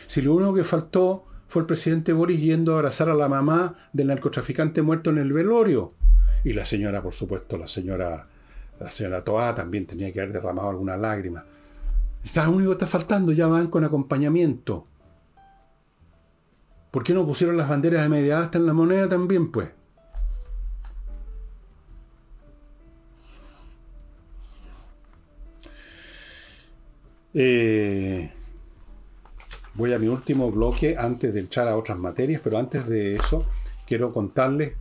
Si lo único que faltó fue el presidente Boris yendo a abrazar a la mamá del narcotraficante muerto en el velorio. Y la señora, por supuesto, la señora la señora Toa también tenía que haber derramado alguna lágrima. Está único que está faltando, ya van con acompañamiento. ¿Por qué no pusieron las banderas de media hasta en la moneda también, pues? Eh, voy a mi último bloque antes de echar a otras materias, pero antes de eso quiero contarles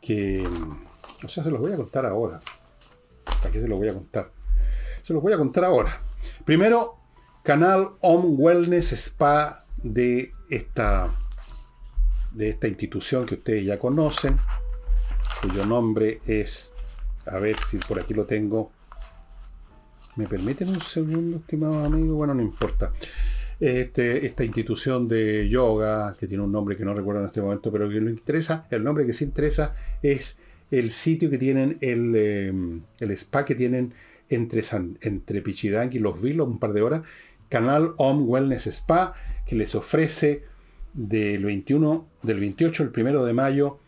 que, o sea, se los voy a contar ahora. ¿Para se lo voy a contar? Se los voy a contar ahora. Primero, canal Home Wellness Spa de esta, de esta institución que ustedes ya conocen, cuyo nombre es, a ver si por aquí lo tengo. ¿Me permiten un segundo, estimado amigo? Bueno, no importa. Este, esta institución de yoga, que tiene un nombre que no recuerdo en este momento, pero que lo interesa, el nombre que sí interesa es el sitio que tienen, el, em, el spa que tienen entre, entre Pichidang y Los Vilos, un par de horas, Canal Home Wellness Spa, que les ofrece del 21, del 28 al 1 de mayo,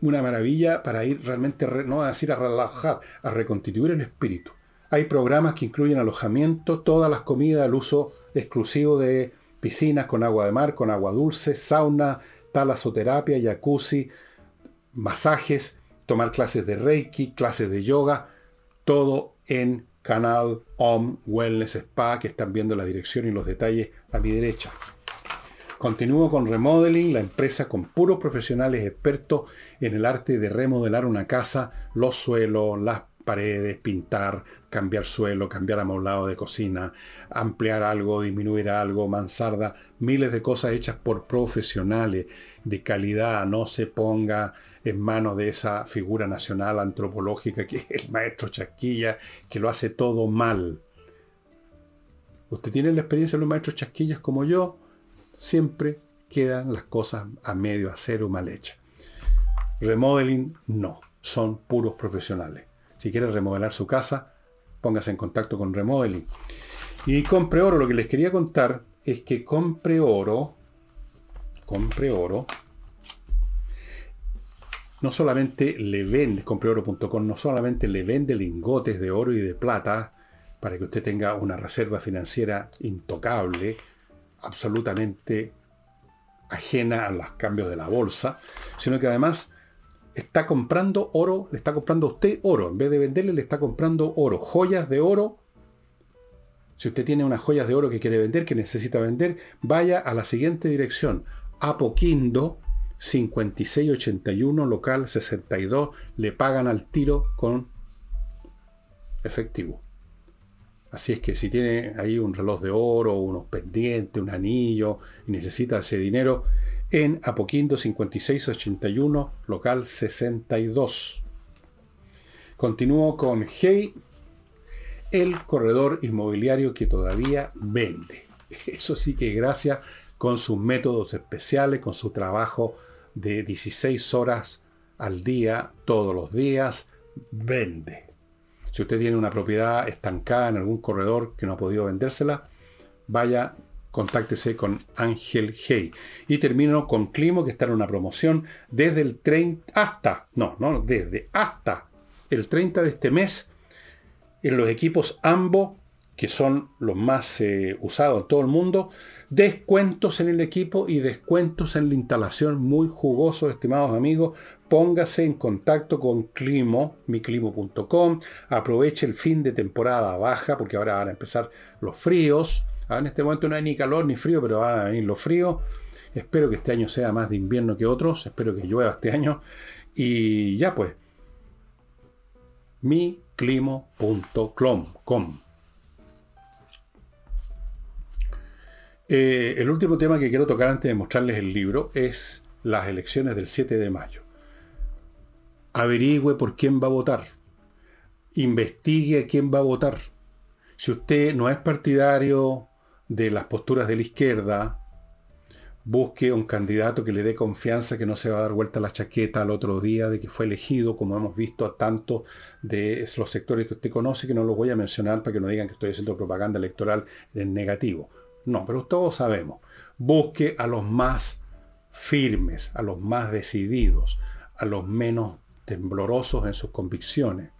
una maravilla para ir realmente, no a decir a relajar, a reconstituir el espíritu. Hay programas que incluyen alojamiento, todas las comidas, el uso exclusivo de piscinas con agua de mar, con agua dulce, sauna, talasoterapia, jacuzzi, masajes, tomar clases de Reiki, clases de yoga, todo en canal Om Wellness Spa, que están viendo la dirección y los detalles a mi derecha. Continúo con Remodeling, la empresa con puros profesionales expertos en el arte de remodelar una casa, los suelos, las paredes, pintar, cambiar suelo, cambiar amoblado de cocina, ampliar algo, disminuir algo, mansarda, miles de cosas hechas por profesionales de calidad. No se ponga en manos de esa figura nacional antropológica que es el maestro Chasquilla, que lo hace todo mal. Usted tiene la experiencia de los maestros Chasquillas como yo, siempre quedan las cosas a medio hacer o mal hechas. Remodeling no, son puros profesionales. Si quiere remodelar su casa, póngase en contacto con Remodeling. Y compre oro, lo que les quería contar es que compre oro, compre oro, no solamente le vende, compreoro.com, no solamente le vende lingotes de oro y de plata para que usted tenga una reserva financiera intocable, absolutamente ajena a los cambios de la bolsa, sino que además está comprando oro, le está comprando a usted oro, en vez de venderle le está comprando oro, joyas de oro. Si usted tiene unas joyas de oro que quiere vender, que necesita vender, vaya a la siguiente dirección, Apoquindo, 5681 local 62 le pagan al tiro con efectivo. Así es que si tiene ahí un reloj de oro, unos pendientes, un anillo y necesita ese dinero, en Apoquindo 5681, local 62. Continúo con Hey, el corredor inmobiliario que todavía vende. *laughs* Eso sí que gracias con sus métodos especiales, con su trabajo de 16 horas al día, todos los días, vende. Si usted tiene una propiedad estancada en algún corredor que no ha podido vendérsela, vaya, contáctese con Ángel Hey. Y termino con Climo, que está en una promoción desde el 30 hasta, no, no, desde hasta el 30 de este mes en los equipos AMBO, que son los más eh, usados en todo el mundo, descuentos en el equipo y descuentos en la instalación muy jugosos, estimados amigos. Póngase en contacto con Climo, miclimo.com. Aproveche el fin de temporada baja, porque ahora van a empezar los fríos. Ah, en este momento no hay ni calor ni frío, pero van a venir los fríos. Espero que este año sea más de invierno que otros. Espero que llueva este año. Y ya pues, miclimo.com. Eh, el último tema que quiero tocar antes de mostrarles el libro es las elecciones del 7 de mayo. Averigüe por quién va a votar. Investigue a quién va a votar. Si usted no es partidario de las posturas de la izquierda, busque un candidato que le dé confianza, que no se va a dar vuelta la chaqueta al otro día de que fue elegido, como hemos visto a tantos de los sectores que usted conoce, que no los voy a mencionar para que no digan que estoy haciendo propaganda electoral en negativo. No, pero todos sabemos. Busque a los más firmes, a los más decididos, a los menos temblorosos en sus convicciones.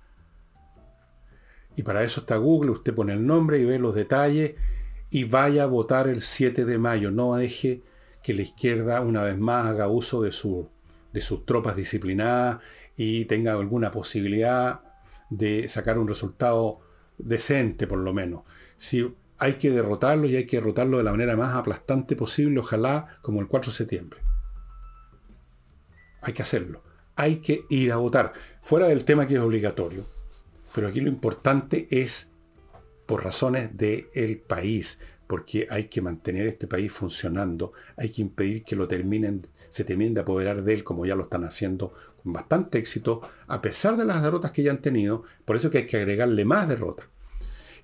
Y para eso está Google, usted pone el nombre y ve los detalles y vaya a votar el 7 de mayo. No deje que la izquierda una vez más haga uso de, su, de sus tropas disciplinadas y tenga alguna posibilidad de sacar un resultado decente por lo menos. Si hay que derrotarlo y hay que derrotarlo de la manera más aplastante posible, ojalá como el 4 de septiembre. Hay que hacerlo. Hay que ir a votar. Fuera del tema que es obligatorio. Pero aquí lo importante es por razones del país, porque hay que mantener este país funcionando, hay que impedir que lo terminen, se terminen de apoderar de él como ya lo están haciendo con bastante éxito, a pesar de las derrotas que ya han tenido, por eso que hay que agregarle más derrotas.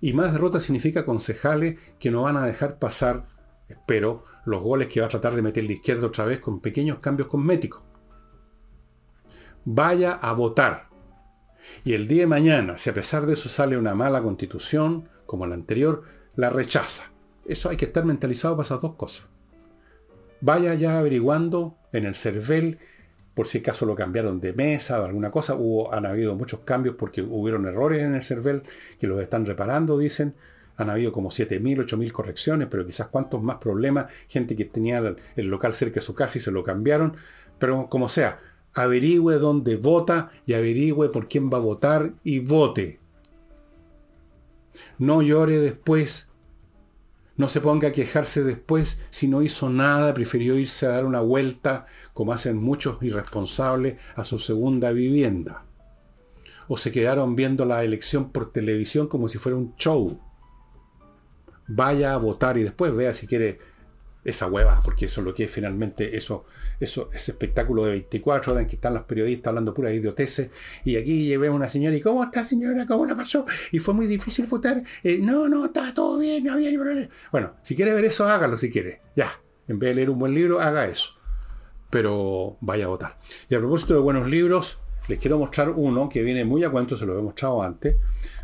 Y más derrotas significa concejales que no van a dejar pasar, espero, los goles que va a tratar de meter la izquierda otra vez con pequeños cambios cosméticos. Vaya a votar. Y el día de mañana, si a pesar de eso sale una mala constitución, como la anterior, la rechaza. Eso hay que estar mentalizado para esas dos cosas. Vaya ya averiguando en el CERVEL por si acaso lo cambiaron de mesa o alguna cosa. Hubo, han habido muchos cambios porque hubieron errores en el CERVEL que los están reparando, dicen. Han habido como 7.000, 8.000 correcciones, pero quizás cuántos más problemas. Gente que tenía el, local cerca de su casa y se lo cambiaron. Pero como sea, averigüe dónde vota y averigüe por quién va a votar y vote. No llore después no se ponga a quejarse después si no hizo nada, prefirió irse a dar una vuelta, como hacen muchos irresponsables, a su segunda vivienda. O se quedaron viendo la elección por televisión como si fuera un show. Vaya a votar y después vea si quiere esa hueva, porque eso es lo que es finalmente eso, eso, ese espectáculo de 24 horas en que están los periodistas hablando pura idioteces, y aquí llevé a una señora, y ¿cómo está señora? ¿Cómo la pasó? Y fue muy difícil votar. Eh, no, no, está todo bien, no había problema. Bueno, si quiere ver eso, hágalo si quiere. Ya. En vez de leer un buen libro, haga eso. Pero vaya a votar. Y a propósito de buenos libros, les quiero mostrar uno que viene muy a cuento, se lo he mostrado antes,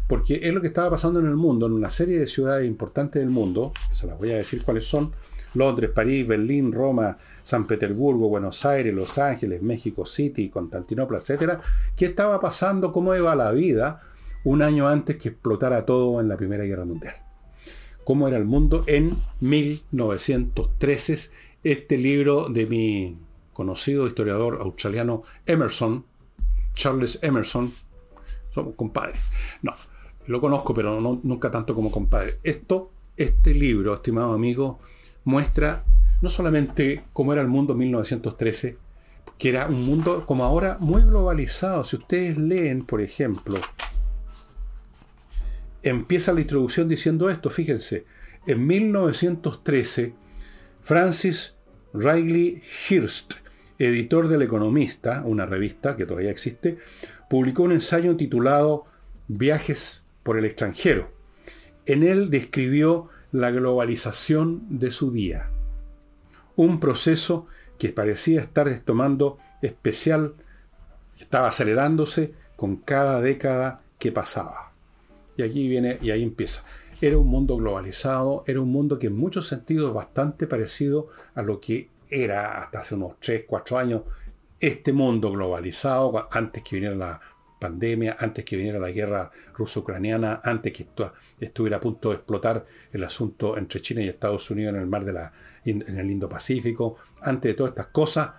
porque es lo que estaba pasando en el mundo, en una serie de ciudades importantes del mundo, se las voy a decir cuáles son, Londres, París, Berlín, Roma, San Petersburgo, Buenos Aires, Los Ángeles, México City, Constantinopla, etcétera, qué estaba pasando, cómo iba la vida un año antes que explotara todo en la Primera Guerra Mundial. Cómo era el mundo en 1913. Este libro de mi conocido historiador australiano Emerson, Charles Emerson, somos compadres. No, lo conozco, pero nunca tanto como compadre. Esto, este libro, estimado amigo, muestra no solamente cómo era el mundo en 1913, que era un mundo como ahora muy globalizado. Si ustedes leen, por ejemplo, empieza la introducción diciendo esto, fíjense, en 1913, Francis Riley Hearst, editor del Economista, una revista que todavía existe, publicó un ensayo titulado Viajes por el extranjero. En él describió la globalización de su día. Un proceso que parecía estar tomando especial, estaba acelerándose con cada década que pasaba. Y aquí viene, y ahí empieza. Era un mundo globalizado, era un mundo que en muchos sentidos bastante parecido a lo que era hasta hace unos 3, 4 años este mundo globalizado, antes que viniera la pandemia, antes que viniera la guerra ruso-ucraniana, antes que estuviera a punto de explotar el asunto entre China y Estados Unidos en el mar de la, en el Indo-Pacífico, antes de todas estas cosas,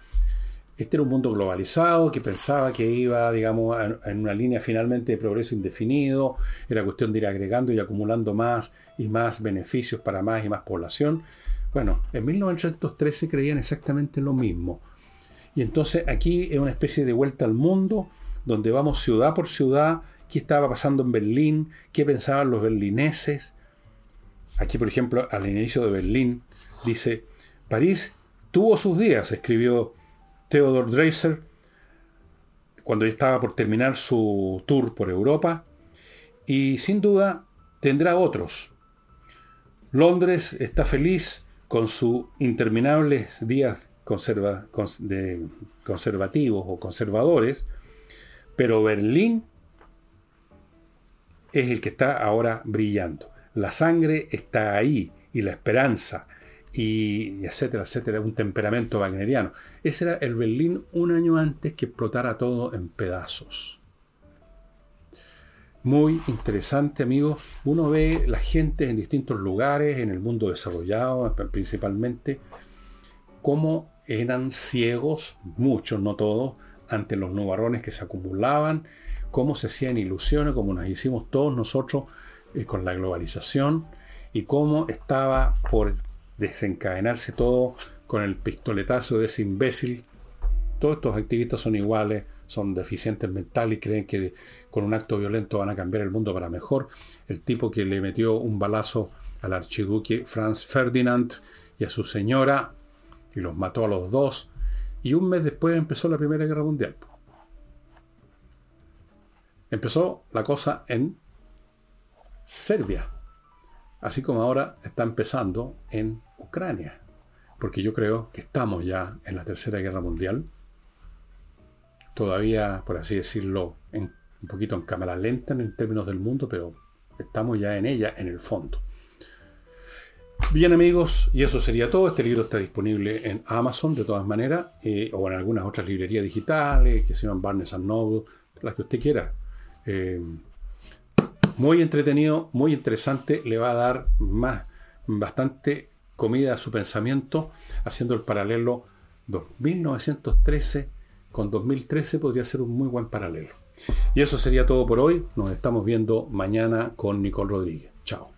este era un mundo globalizado que pensaba que iba, digamos, en una línea finalmente de progreso indefinido, era cuestión de ir agregando y acumulando más y más beneficios para más y más población. Bueno, en 1913 creían exactamente lo mismo. Y entonces aquí es una especie de vuelta al mundo, donde vamos ciudad por ciudad, qué estaba pasando en Berlín, qué pensaban los berlineses. Aquí, por ejemplo, al inicio de Berlín, dice, París tuvo sus días, escribió Theodor Dreiser, cuando estaba por terminar su tour por Europa, y sin duda tendrá otros. Londres está feliz con sus interminables días de conservativos o conservadores, pero Berlín es el que está ahora brillando. La sangre está ahí y la esperanza y etcétera, etcétera, un temperamento wagneriano. Ese era el Berlín un año antes que explotara todo en pedazos. Muy interesante, amigos. Uno ve la gente en distintos lugares, en el mundo desarrollado principalmente, cómo eran ciegos, muchos, no todos, ante los nubarrones que se acumulaban, cómo se hacían ilusiones, como nos hicimos todos nosotros eh, con la globalización, y cómo estaba por desencadenarse todo con el pistoletazo de ese imbécil. Todos estos activistas son iguales, son deficientes mentales y creen que con un acto violento van a cambiar el mundo para mejor. El tipo que le metió un balazo al archiduque Franz Ferdinand y a su señora y los mató a los dos. Y un mes después empezó la Primera Guerra Mundial. Empezó la cosa en Serbia, así como ahora está empezando en Ucrania, porque yo creo que estamos ya en la Tercera Guerra Mundial, todavía, por así decirlo, en, un poquito en cámara lenta en términos del mundo, pero estamos ya en ella en el fondo. Bien amigos, y eso sería todo. Este libro está disponible en Amazon de todas maneras, eh, o en algunas otras librerías digitales, que se llaman Barnes Noble, las que usted quiera. Eh, muy entretenido, muy interesante, le va a dar más, bastante comida a su pensamiento, haciendo el paralelo 1913 con 2013 podría ser un muy buen paralelo. Y eso sería todo por hoy. Nos estamos viendo mañana con Nicole Rodríguez. Chao.